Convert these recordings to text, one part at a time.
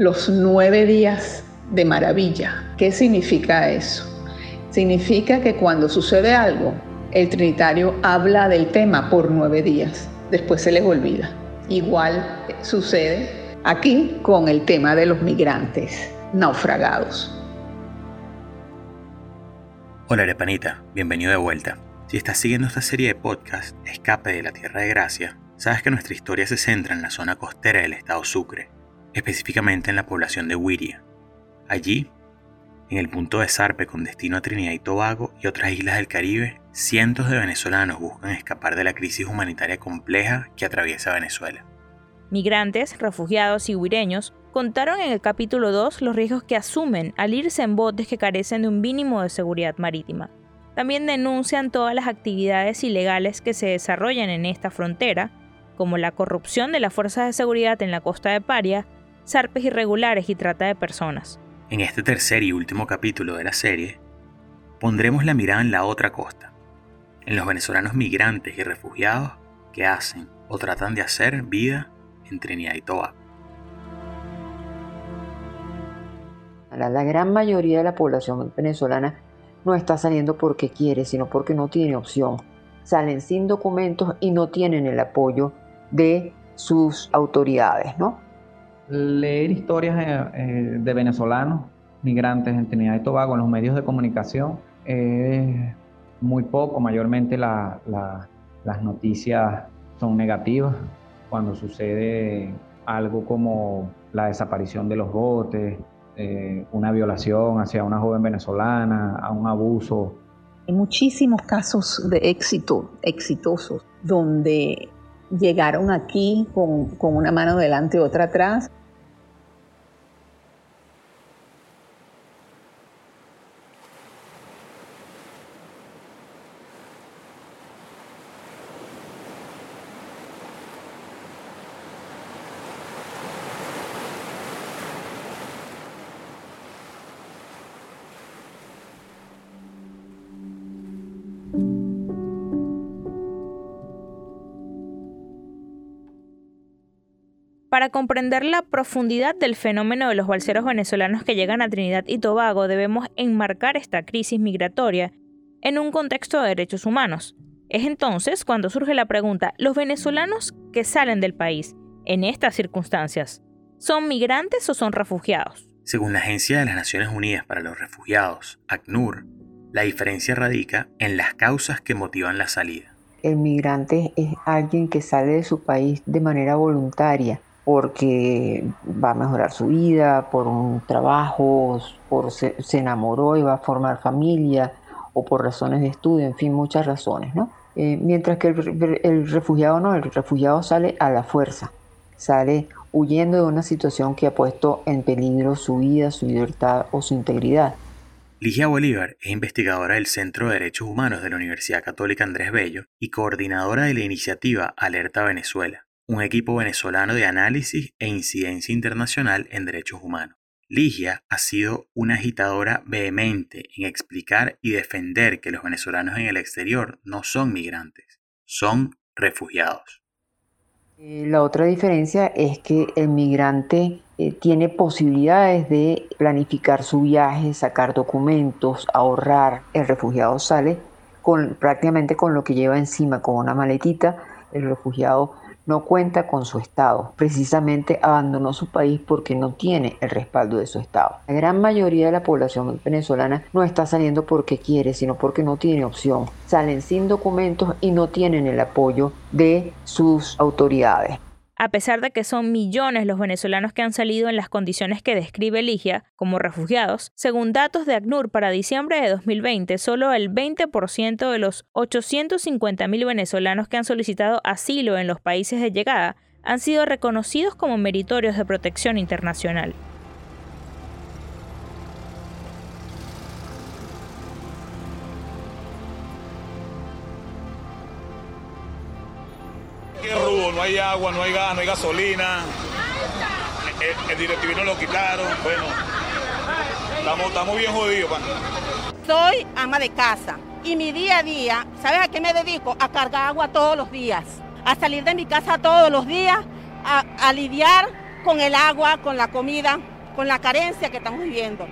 los nueve días de maravilla. ¿Qué significa eso? Significa que cuando sucede algo, el Trinitario habla del tema por nueve días, después se les olvida. Igual sucede aquí con el tema de los migrantes naufragados. Hola Arepanita, bienvenido de vuelta. Si estás siguiendo esta serie de podcast, Escape de la Tierra de Gracia, sabes que nuestra historia se centra en la zona costera del estado Sucre, específicamente en la población de Wiria. Allí, en el punto de Sarpe con destino a Trinidad y Tobago y otras islas del Caribe, cientos de venezolanos buscan escapar de la crisis humanitaria compleja que atraviesa Venezuela. Migrantes, refugiados y huireños contaron en el capítulo 2 los riesgos que asumen al irse en botes que carecen de un mínimo de seguridad marítima. También denuncian todas las actividades ilegales que se desarrollan en esta frontera, como la corrupción de las fuerzas de seguridad en la costa de Paria, zarpes irregulares y trata de personas. En este tercer y último capítulo de la serie, pondremos la mirada en la otra costa, en los venezolanos migrantes y refugiados que hacen o tratan de hacer vida en Trinidad y Tobago. La gran mayoría de la población venezolana no está saliendo porque quiere, sino porque no tiene opción. Salen sin documentos y no tienen el apoyo de sus autoridades, ¿no? Leer historias eh, eh, de venezolanos migrantes en Trinidad y Tobago en los medios de comunicación es muy poco, mayormente las noticias son negativas. Cuando sucede algo como la desaparición de los botes, eh, una violación hacia una joven venezolana, a un abuso. Hay muchísimos casos de éxito, exitosos, donde llegaron aquí con, con una mano delante y otra atrás Para comprender la profundidad del fenómeno de los balseros venezolanos que llegan a Trinidad y Tobago, debemos enmarcar esta crisis migratoria en un contexto de derechos humanos. Es entonces cuando surge la pregunta, ¿los venezolanos que salen del país en estas circunstancias son migrantes o son refugiados? Según la Agencia de las Naciones Unidas para los Refugiados, ACNUR, la diferencia radica en las causas que motivan la salida. El migrante es alguien que sale de su país de manera voluntaria, porque va a mejorar su vida, por un trabajo, por se, enamoró y va a formar familia, o por razones de estudio, en fin, muchas razones, ¿no? Eh, mientras que el, el, refugiado no, el refugiado sale a la fuerza, sale huyendo de una situación que ha puesto en peligro su vida, su libertad o su integridad. Ligia Bolívar es investigadora del Centro de Derechos Humanos de la Universidad Católica Andrés Bello y coordinadora de la iniciativa Alerta Venezuela un equipo venezolano de análisis e incidencia internacional en derechos humanos. Ligia ha sido una agitadora vehemente en explicar y defender que los venezolanos en el exterior no son migrantes, son refugiados. Eh, la otra diferencia es que el migrante eh, tiene posibilidades de planificar su viaje, sacar documentos, ahorrar. El refugiado sale con, prácticamente con lo que lleva encima, con una maletita. El refugiado no cuenta con su Estado. Precisamente abandonó su país porque no tiene el respaldo de su Estado. La gran mayoría de la población venezolana no está saliendo porque quiere, sino porque no tiene opción. Salen sin documentos y no tienen el apoyo de sus autoridades. A pesar de que son millones los venezolanos que han salido en las condiciones que describe Ligia como refugiados, según datos de ACNUR para diciembre de 2020, solo el 20% de los 850.000 venezolanos que han solicitado asilo en los países de llegada han sido reconocidos como meritorios de protección internacional. No hay agua, no hay gas, no hay gasolina. El, directivo no lo quitaron. Bueno, estamos, estamos bien jodidos. Soy ama de casa y mi día a día, ¿sabes a qué me dedico? A cargar agua todos los días, a salir de mi casa todos los días, a, lidiar con el agua, con la comida, con la carencia que estamos viviendo.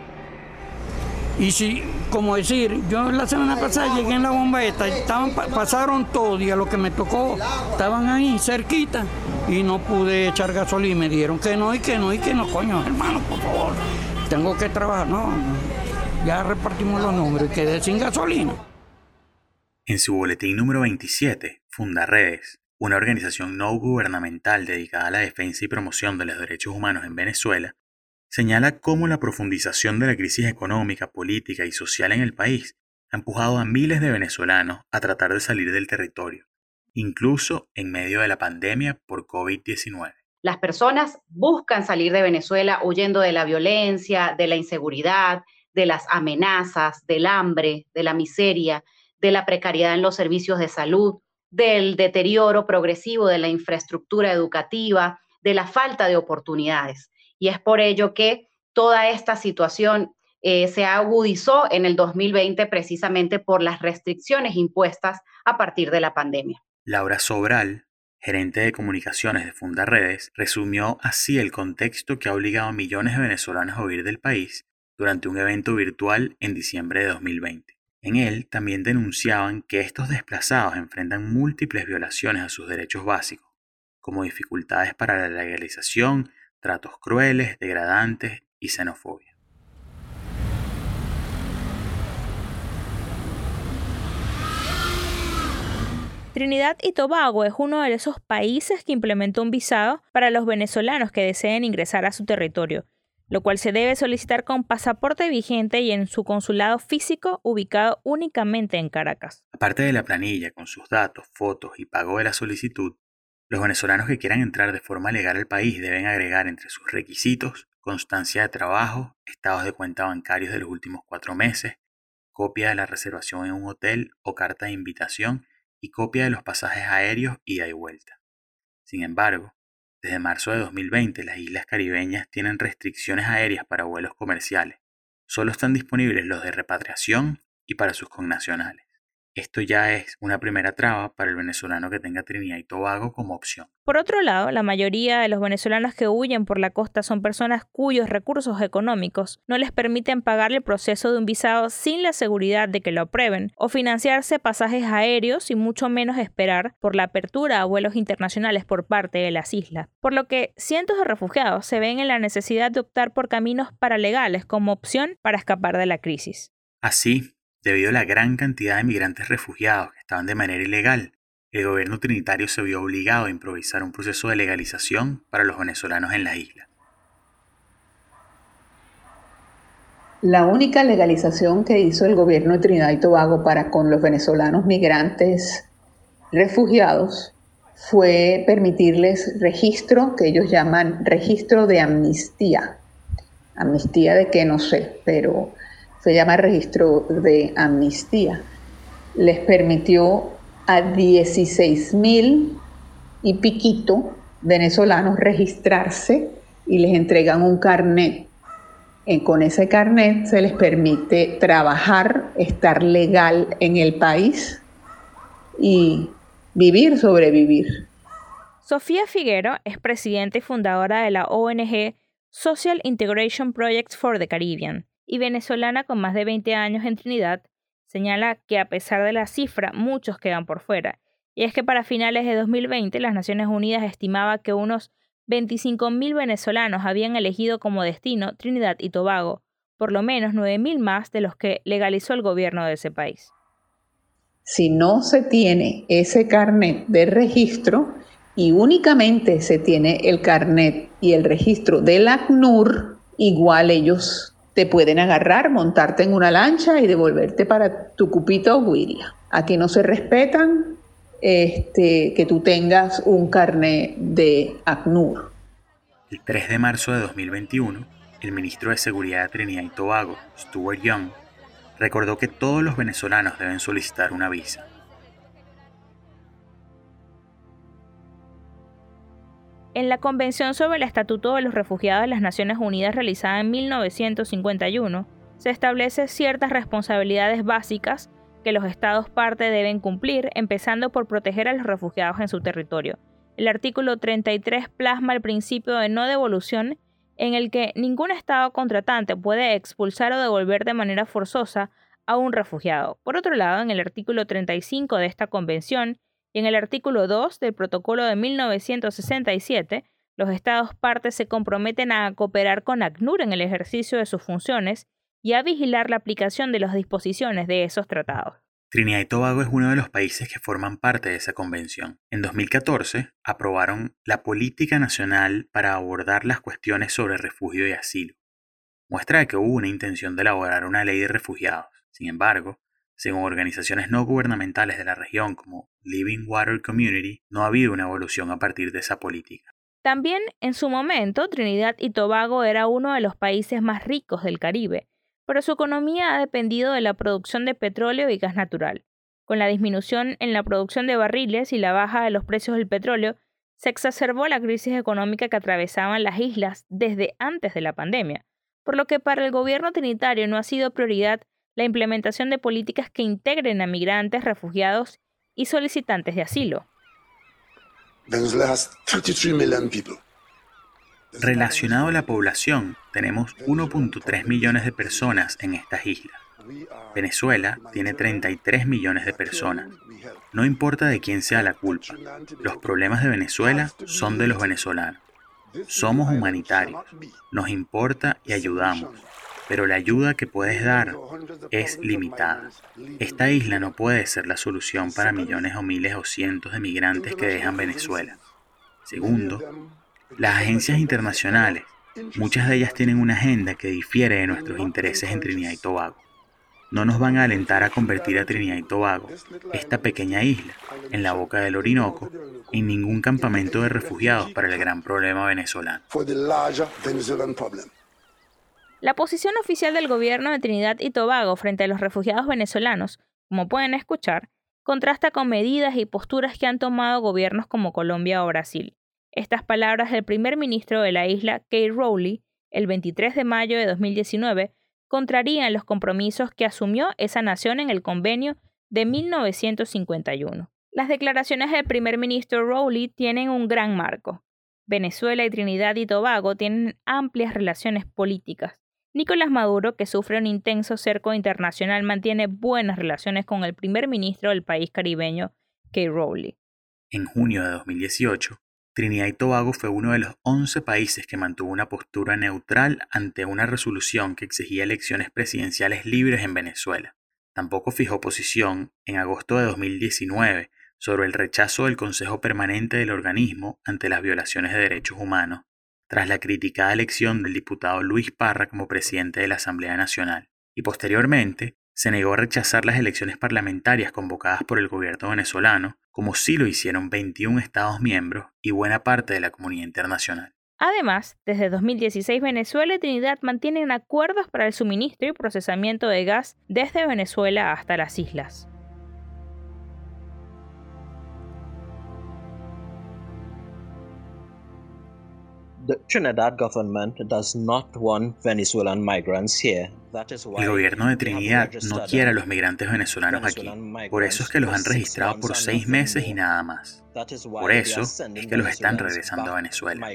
Y si, como decir, yo la semana pasada llegué en la bomba esta, estaban, pasaron todo y a lo que me tocó, estaban ahí cerquita y no pude echar gasolina y me dieron que no y que no y que no, coño, hermano, por favor, tengo que trabajar, no, ya repartimos los números y quedé sin gasolina. En su boletín número 27, Funda Redes, una organización no gubernamental dedicada a la defensa y promoción de los derechos humanos en Venezuela, señala cómo la profundización de la crisis económica, política y social en el país ha empujado a miles de venezolanos a tratar de salir del territorio, incluso en medio de la pandemia por COVID-19. Las personas buscan salir de Venezuela huyendo de la violencia, de la inseguridad, de las amenazas, del hambre, de la miseria, de la precariedad en los servicios de salud, del deterioro progresivo de la infraestructura educativa, de la falta de oportunidades. Y es por ello que toda esta situación eh, se agudizó en el 2020 precisamente por las restricciones impuestas a partir de la pandemia. Laura Sobral, gerente de comunicaciones de Funda Redes, resumió así el contexto que ha obligado a millones de venezolanos a huir del país durante un evento virtual en diciembre de 2020. En él también denunciaban que estos desplazados enfrentan múltiples violaciones a sus derechos básicos, como dificultades para la legalización tratos crueles, degradantes y xenofobia. Trinidad y Tobago es uno de esos países que implementó un visado para los venezolanos que deseen ingresar a su territorio, lo cual se debe solicitar con pasaporte vigente y en su consulado físico ubicado únicamente en Caracas. Aparte de la planilla con sus datos, fotos y pago de la solicitud, los venezolanos que quieran entrar de forma legal al país deben agregar entre sus requisitos constancia de trabajo, estados de cuenta bancarios de los últimos cuatro meses, copia de la reservación en un hotel o carta de invitación y copia de los pasajes aéreos ida y vuelta. Sin embargo, desde marzo de 2020 las islas caribeñas tienen restricciones aéreas para vuelos comerciales. Solo están disponibles los de repatriación y para sus connacionales. Esto ya es una primera traba para el venezolano que tenga Trinidad y Tobago como opción. Por otro lado, la mayoría de los venezolanos que huyen por la costa son personas cuyos recursos económicos no les permiten pagar el proceso de un visado sin la seguridad de que lo aprueben, o financiarse pasajes aéreos y mucho menos esperar por la apertura a vuelos internacionales por parte de las islas. Por lo que cientos de refugiados se ven en la necesidad de optar por caminos paralegales como opción para escapar de la crisis. Así, Debido a la gran cantidad de migrantes refugiados que estaban de manera ilegal, el gobierno trinitario se vio obligado a improvisar un proceso de legalización para los venezolanos en la isla. La única legalización que hizo el gobierno de Trinidad y Tobago para con los venezolanos migrantes refugiados fue permitirles registro que ellos llaman registro de amnistía. Amnistía de qué no sé, pero se llama registro de amnistía, les permitió a 16 mil y piquito venezolanos registrarse y les entregan un carnet. Y con ese carnet se les permite trabajar, estar legal en el país y vivir, sobrevivir. Sofía Figuero es presidenta y fundadora de la ONG Social Integration Project for the Caribbean, y venezolana con más de 20 años en Trinidad, señala que a pesar de la cifra, muchos quedan por fuera. Y es que para finales de 2020 las Naciones Unidas estimaba que unos 25.000 venezolanos habían elegido como destino Trinidad y Tobago, por lo menos 9.000 más de los que legalizó el gobierno de ese país. Si no se tiene ese carnet de registro y únicamente se tiene el carnet y el registro del ACNUR, igual ellos te pueden agarrar, montarte en una lancha y devolverte para tu cupito guiria. Aquí no se respetan este, que tú tengas un carnet de ACNUR. El 3 de marzo de 2021, el ministro de Seguridad de Trinidad y Tobago, Stuart Young, recordó que todos los venezolanos deben solicitar una visa. En la Convención sobre el Estatuto de los Refugiados de las Naciones Unidas realizada en 1951, se establece ciertas responsabilidades básicas que los estados parte deben cumplir, empezando por proteger a los refugiados en su territorio. el artículo 33 plasma el principio de no devolución en el que ningún Estado contratante puede expulsar o devolver de manera forzosa a un refugiado. Por otro lado, en el artículo 35 de esta convención en el artículo 2 del protocolo de 1967, los Estados partes se comprometen a cooperar con ACNUR en el ejercicio de sus funciones y a vigilar la aplicación de las disposiciones de esos tratados. Trinidad y Tobago es uno de los países que forman parte de esa convención. En 2014 aprobaron la Política Nacional para abordar las cuestiones sobre refugio y asilo. Muestra que hubo una intención de elaborar una ley de refugiados. Sin embargo, según organizaciones no gubernamentales de la región como Living Water Community, no ha habido una evolución a partir de esa política. También en su momento, Trinidad y Tobago era uno de los países más ricos del Caribe, pero su economía ha dependido de la producción de petróleo y gas natural. Con la disminución en la producción de barriles y la baja de los precios del petróleo, se exacerbó la crisis económica que atravesaban las islas desde antes de la pandemia, por lo que para el gobierno trinitario no ha sido prioridad la implementación de políticas que integren a migrantes, refugiados y solicitantes de asilo. Relacionado a la población, tenemos 1.3 millones de personas en estas islas. Venezuela tiene 33 millones de personas. No importa de quién sea la culpa, los problemas de Venezuela son de los venezolanos. Somos humanitarios, nos importa y ayudamos, pero la ayuda que puedes dar es limitada. Esta isla no puede ser la solución para millones o miles o cientos de migrantes que dejan Venezuela. Segundo, las agencias internacionales, muchas de ellas tienen una agenda que difiere de nuestros intereses en Trinidad y Tobago. No nos van a alentar a convertir a Trinidad y Tobago, esta pequeña isla, en la boca del Orinoco, en ningún campamento de refugiados para el gran problema venezolano. La posición oficial del gobierno de Trinidad y Tobago frente a los refugiados venezolanos, como pueden escuchar, contrasta con medidas y posturas que han tomado gobiernos como Colombia o Brasil. Estas palabras del primer ministro de la isla, Kate Rowley, el 23 de mayo de 2019, contrarían los compromisos que asumió esa nación en el convenio de 1951. Las declaraciones del primer ministro Rowley tienen un gran marco. Venezuela y Trinidad y Tobago tienen amplias relaciones políticas. Nicolás Maduro, que sufre un intenso cerco internacional, mantiene buenas relaciones con el primer ministro del país caribeño, Kate Rowley. En junio de 2018, Trinidad y Tobago fue uno de los 11 países que mantuvo una postura neutral ante una resolución que exigía elecciones presidenciales libres en Venezuela. Tampoco fijó posición en agosto de 2019 sobre el rechazo del Consejo Permanente del organismo ante las violaciones de derechos humanos, tras la criticada elección del diputado Luis Parra como presidente de la Asamblea Nacional, y posteriormente se negó a rechazar las elecciones parlamentarias convocadas por el gobierno venezolano, como sí lo hicieron 21 Estados miembros y buena parte de la comunidad internacional. Además, desde 2016 Venezuela y Trinidad mantienen acuerdos para el suministro y procesamiento de gas desde Venezuela hasta las islas. El gobierno de Trinidad no quiere a los migrantes venezolanos aquí. Por eso es que los han registrado por seis meses y nada más. Por eso es que los están regresando a Venezuela.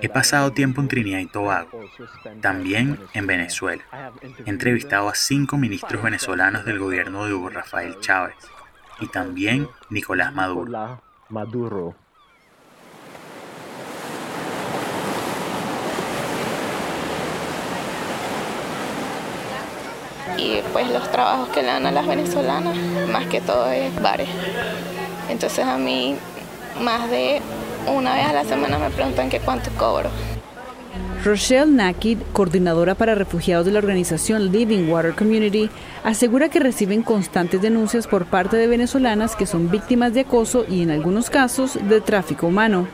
He pasado tiempo en Trinidad y Tobago, también en Venezuela. He entrevistado a cinco ministros venezolanos del gobierno de Hugo Rafael Chávez y también Nicolás Maduro. Maduro. Y pues los trabajos que le dan a las venezolanas, más que todo es bares. Entonces a mí más de una vez a la semana me preguntan que cuánto cobro. Rochelle Nakid, coordinadora para refugiados de la organización Living Water Community, asegura que reciben constantes denuncias por parte de venezolanas que son víctimas de acoso y en algunos casos de tráfico humano.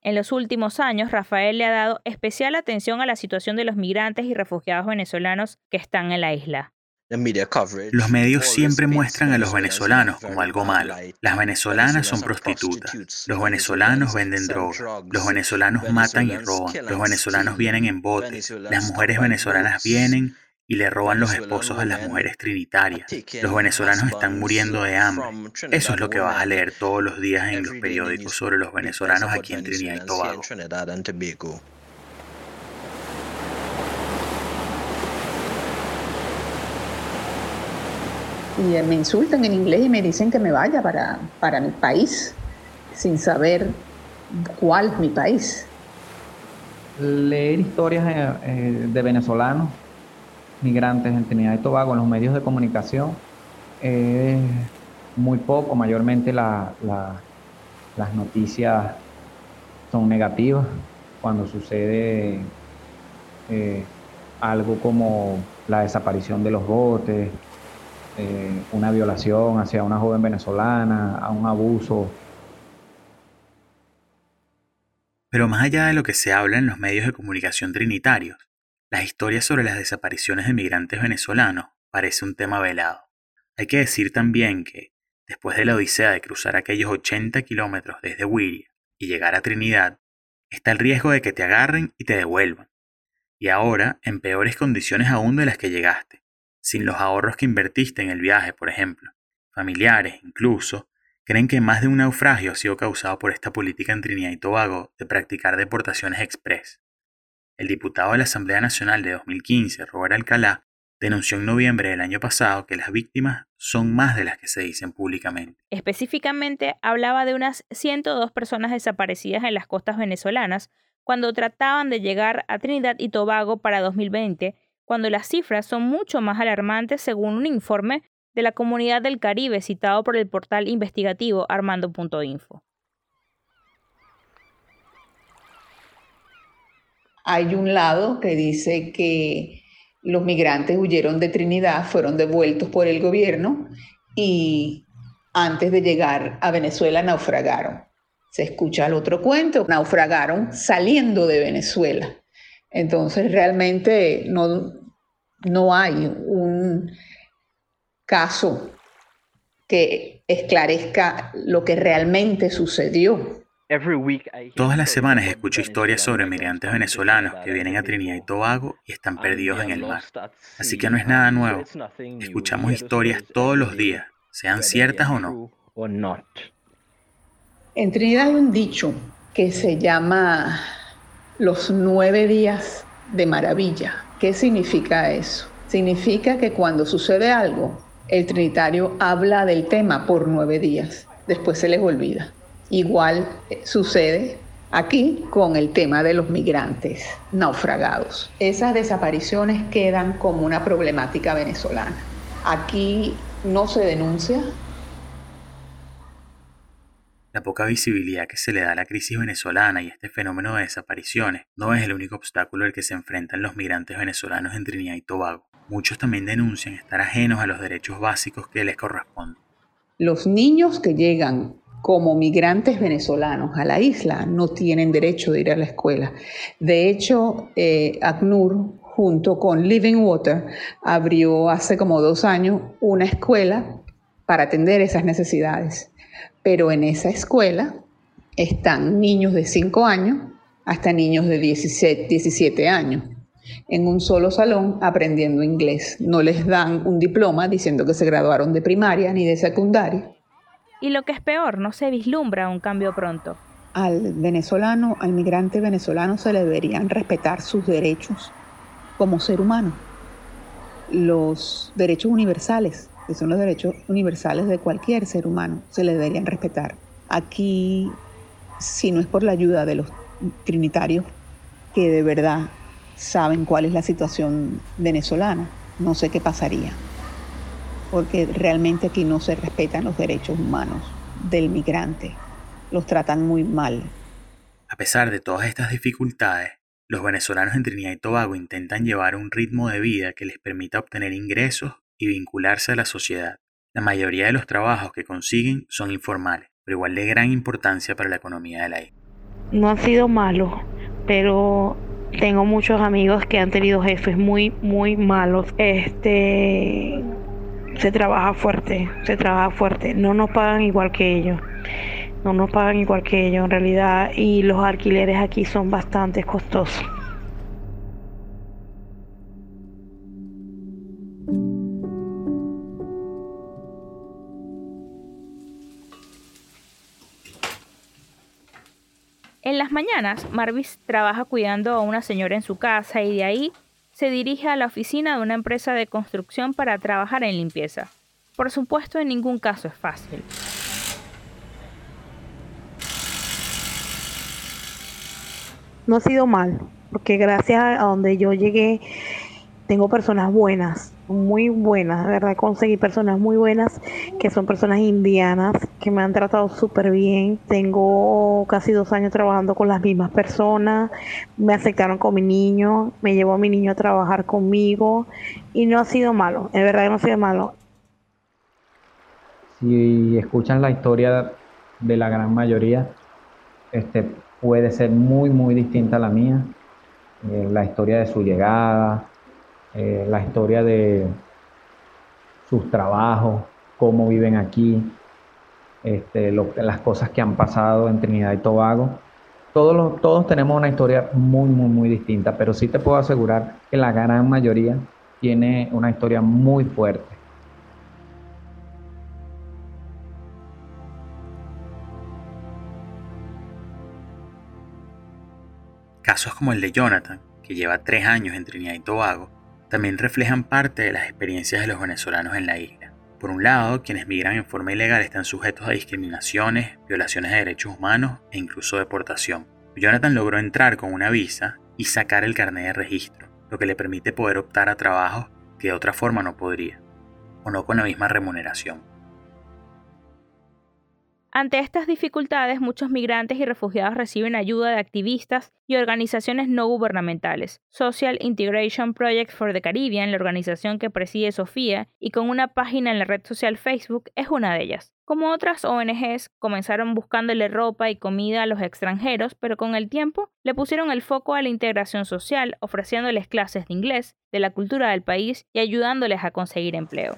En los últimos años, Rafael le ha dado especial atención a la situación de los migrantes y refugiados venezolanos que están en la isla. Los medios siempre muestran a los venezolanos como algo malo. Las venezolanas son prostitutas. Los venezolanos venden droga. Los venezolanos matan y roban. Los venezolanos vienen en botes. Las mujeres venezolanas vienen y le roban los esposos a las mujeres trinitarias. Los venezolanos están muriendo de hambre. Eso es lo que vas a leer todos los días en los periódicos sobre los venezolanos aquí en Trinidad y Tobago. Y me insultan en inglés y me dicen que me vaya para, para mi país, sin saber cuál es mi país. Leer historias eh, eh, de venezolanos migrantes en Trinidad y Tobago en los medios de comunicación es muy poco, mayormente las noticias son negativas cuando sucede eh, algo como la desaparición de los botes, eh, una violación hacia una joven venezolana, a un abuso. Pero más allá de lo que se habla en los medios de comunicación trinitarios, las historias sobre las desapariciones de migrantes venezolanos parece un tema velado. Hay que decir también que, después de la odisea de cruzar aquellos 80 kilómetros desde Wiria y llegar a Trinidad, está el riesgo de que te agarren y te devuelvan. Y ahora en peores condiciones aún de las que llegaste, sin los ahorros que invertiste en el viaje, por ejemplo. Familiares, incluso, creen que más de un naufragio ha sido causado por esta política en Trinidad y Tobago de practicar deportaciones express. El diputado de la Asamblea Nacional de 2015, Robert Alcalá, denunció en noviembre del año pasado que las víctimas son más de las que se dicen públicamente. Específicamente, hablaba de unas 102 personas desaparecidas en las costas venezolanas cuando trataban de llegar a Trinidad y Tobago para 2020, cuando las cifras son mucho más alarmantes según un informe de la Comunidad del Caribe citado por el portal investigativo armando.info. Hay un lado que dice que los migrantes huyeron de Trinidad, fueron devueltos por el gobierno y antes de llegar a Venezuela naufragaron. Se escucha el otro cuento, naufragaron saliendo de Venezuela. Entonces realmente no, no hay un caso que esclarezca lo que realmente sucedió. Todas las semanas escucho historias sobre migrantes venezolanos que vienen a Trinidad y Tobago y están perdidos en el mar. Así que no es nada nuevo. Escuchamos historias todos los días, sean ciertas o no. En Trinidad hay un dicho que se llama los nueve días de maravilla. ¿Qué significa eso? Significa que cuando sucede algo, el trinitario habla del tema por nueve días, después se les olvida. Igual eh, sucede aquí con el tema de los migrantes naufragados. Esas desapariciones quedan como una problemática venezolana. Aquí no se denuncia. La poca visibilidad que se le da a la crisis venezolana y este fenómeno de desapariciones no es el único obstáculo al que se enfrentan los migrantes venezolanos en Trinidad y Tobago. Muchos también denuncian estar ajenos a los derechos básicos que les corresponden. Los niños que llegan como migrantes venezolanos a la isla no tienen derecho de ir a la escuela. De hecho, eh, ACNUR junto con Living Water abrió hace como dos años una escuela para atender esas necesidades. Pero en esa escuela están niños de 5 años hasta niños de 17, 17 años en un solo salón aprendiendo inglés. No les dan un diploma diciendo que se graduaron de primaria ni de secundaria y lo que es peor, no se vislumbra un cambio pronto. Al venezolano, al migrante venezolano se le deberían respetar sus derechos como ser humano. Los derechos universales, que son los derechos universales de cualquier ser humano, se le deberían respetar. Aquí, si no es por la ayuda de los trinitarios que de verdad saben cuál es la situación venezolana, no sé qué pasaría porque realmente aquí no se respetan los derechos humanos del migrante, los tratan muy mal. A pesar de todas estas dificultades, los venezolanos en Trinidad y Tobago intentan llevar un ritmo de vida que les permita obtener ingresos y vincularse a la sociedad. La mayoría de los trabajos que consiguen son informales, pero igual de gran importancia para la economía de la isla. No han sido malos, pero tengo muchos amigos que han tenido jefes muy, muy malos. Este, se trabaja fuerte, se trabaja fuerte. No nos pagan igual que ellos. No nos pagan igual que ellos en realidad y los alquileres aquí son bastante costosos. Las mañanas, Marvis trabaja cuidando a una señora en su casa y de ahí se dirige a la oficina de una empresa de construcción para trabajar en limpieza. Por supuesto, en ningún caso es fácil. No ha sido mal, porque gracias a donde yo llegué, tengo personas buenas, muy buenas, de verdad conseguí personas muy buenas, que son personas indianas, que me han tratado súper bien. Tengo casi dos años trabajando con las mismas personas, me aceptaron con mi niño, me llevó a mi niño a trabajar conmigo y no ha sido malo, es verdad no ha sido malo. Si escuchan la historia de la gran mayoría, este, puede ser muy, muy distinta a la mía. Eh, la historia de su llegada, eh, la historia de sus trabajos, cómo viven aquí, este, las cosas que han pasado en Trinidad y Tobago. Todos, todos tenemos una historia muy, muy, muy distinta, pero sí te puedo asegurar que la gran mayoría tiene una historia muy fuerte. Casos como el de Jonathan, que lleva tres años en Trinidad y Tobago, también reflejan parte de las experiencias de los venezolanos en la isla. Por un lado, quienes migran en forma ilegal están sujetos a discriminaciones, violaciones de derechos humanos e incluso deportación. Jonathan logró entrar con una visa y sacar el carnet de registro, lo que le permite poder optar a trabajos que de otra forma no podría, o no con la misma remuneración. Ante estas dificultades, muchos migrantes y refugiados reciben ayuda de activistas y organizaciones no gubernamentales. Social Integration Project for the Caribbean, la organización que preside Sofía y con una página en la red social Facebook, es una de ellas. Como otras ONGs, comenzaron buscándole ropa y comida a los extranjeros, pero con el tiempo le pusieron el foco a la integración social, ofreciéndoles clases de inglés, de la cultura del país y ayudándoles a conseguir empleo.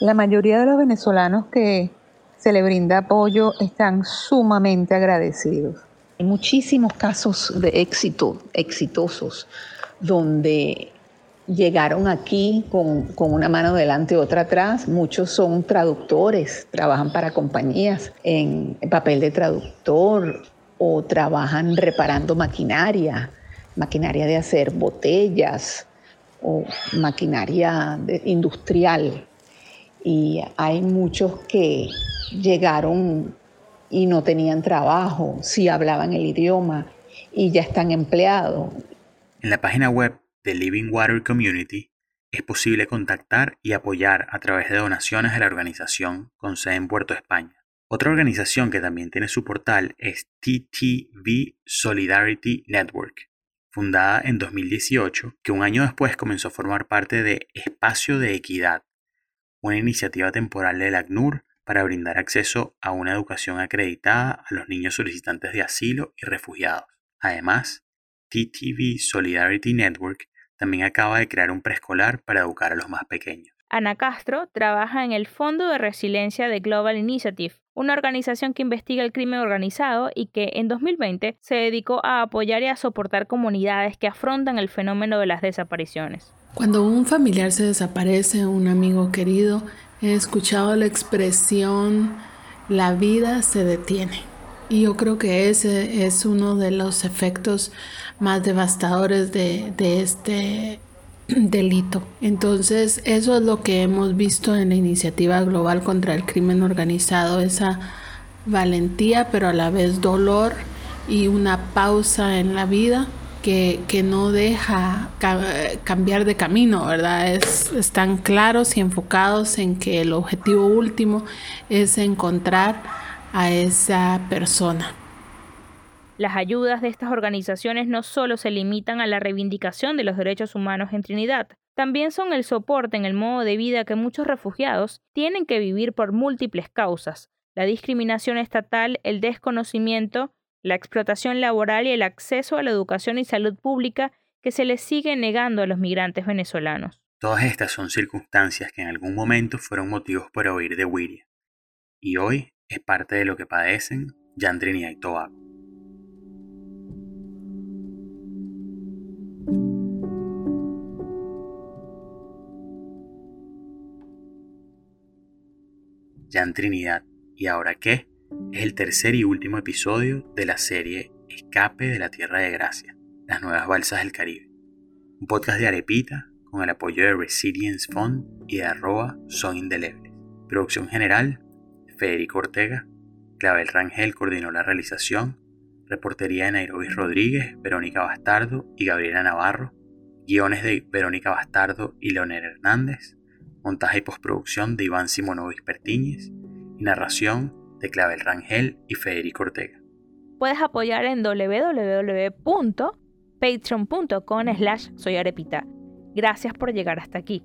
La mayoría de los venezolanos que se le brinda apoyo están sumamente agradecidos. Hay muchísimos casos de éxito, exitosos, donde llegaron aquí con, con, una mano delante y otra atrás. Muchos son traductores, trabajan para compañías en papel de traductor o trabajan reparando maquinaria, maquinaria de hacer botellas o maquinaria industrial y hay muchos que llegaron y no tenían trabajo, sí hablaban el idioma y ya están empleados. En la página web de Living Water Community es posible contactar y apoyar a través de donaciones a la organización con sede en Puerto España. Otra organización que también tiene su portal es TTV Solidarity Network, fundada en 2018, que un año después comenzó a formar parte de Espacio de Equidad, una iniciativa temporal del ACNUR para brindar acceso a una educación acreditada a los niños solicitantes de asilo y refugiados. Además, TTV Solidarity Network también acaba de crear un preescolar para educar a los más pequeños. Ana Castro trabaja en el Fondo de Resiliencia de Global Initiative, una organización que investiga el crimen organizado y que en 2020 se dedicó a apoyar y a soportar comunidades que afrontan el fenómeno de las desapariciones. Cuando un familiar se desaparece, un amigo querido, he escuchado la expresión la vida se detiene. Y yo creo que ese es uno de los efectos más devastadores de, este delito. Entonces, eso es lo que hemos visto en la iniciativa global contra el crimen organizado, esa valentía, pero a la vez dolor y una pausa en la vida que, no deja cambiar de camino, ¿verdad? Es, están claros y enfocados en que el objetivo último es encontrar a esa persona. Las ayudas de estas organizaciones no solo se limitan a la reivindicación de los derechos humanos en Trinidad, también son el soporte en el modo de vida que muchos refugiados tienen que vivir por múltiples causas, la discriminación estatal, el desconocimiento, la explotación laboral y el acceso a la educación y salud pública que se les sigue negando a los migrantes venezolanos. Todas estas son circunstancias que en algún momento fueron motivos para huir de Wiria, y hoy es parte de lo que padecen Jan Trinidad y Tobago. Jan Trinidad, ¿y ahora qué? Es el tercer y último episodio de la serie Escape de la Tierra de Gracia, las nuevas balsas del Caribe. Un podcast de Arepita con el apoyo de Resilience Fund y de arroba Son Indelebles. Producción general, Federico Ortega. Clavel Rangel coordinó la realización. Reportería de Nairobi Rodríguez, Verónica Bastardo y Gabriela Navarro. Guiones de Verónica Bastardo y Leonel Hernández. Montaje y postproducción de Iván Simonovic Pertíñez. Y narración de Clavel Rangel y Federico Ortega. Puedes apoyar en www.patreon.com slash soyarepita. Gracias por llegar hasta aquí.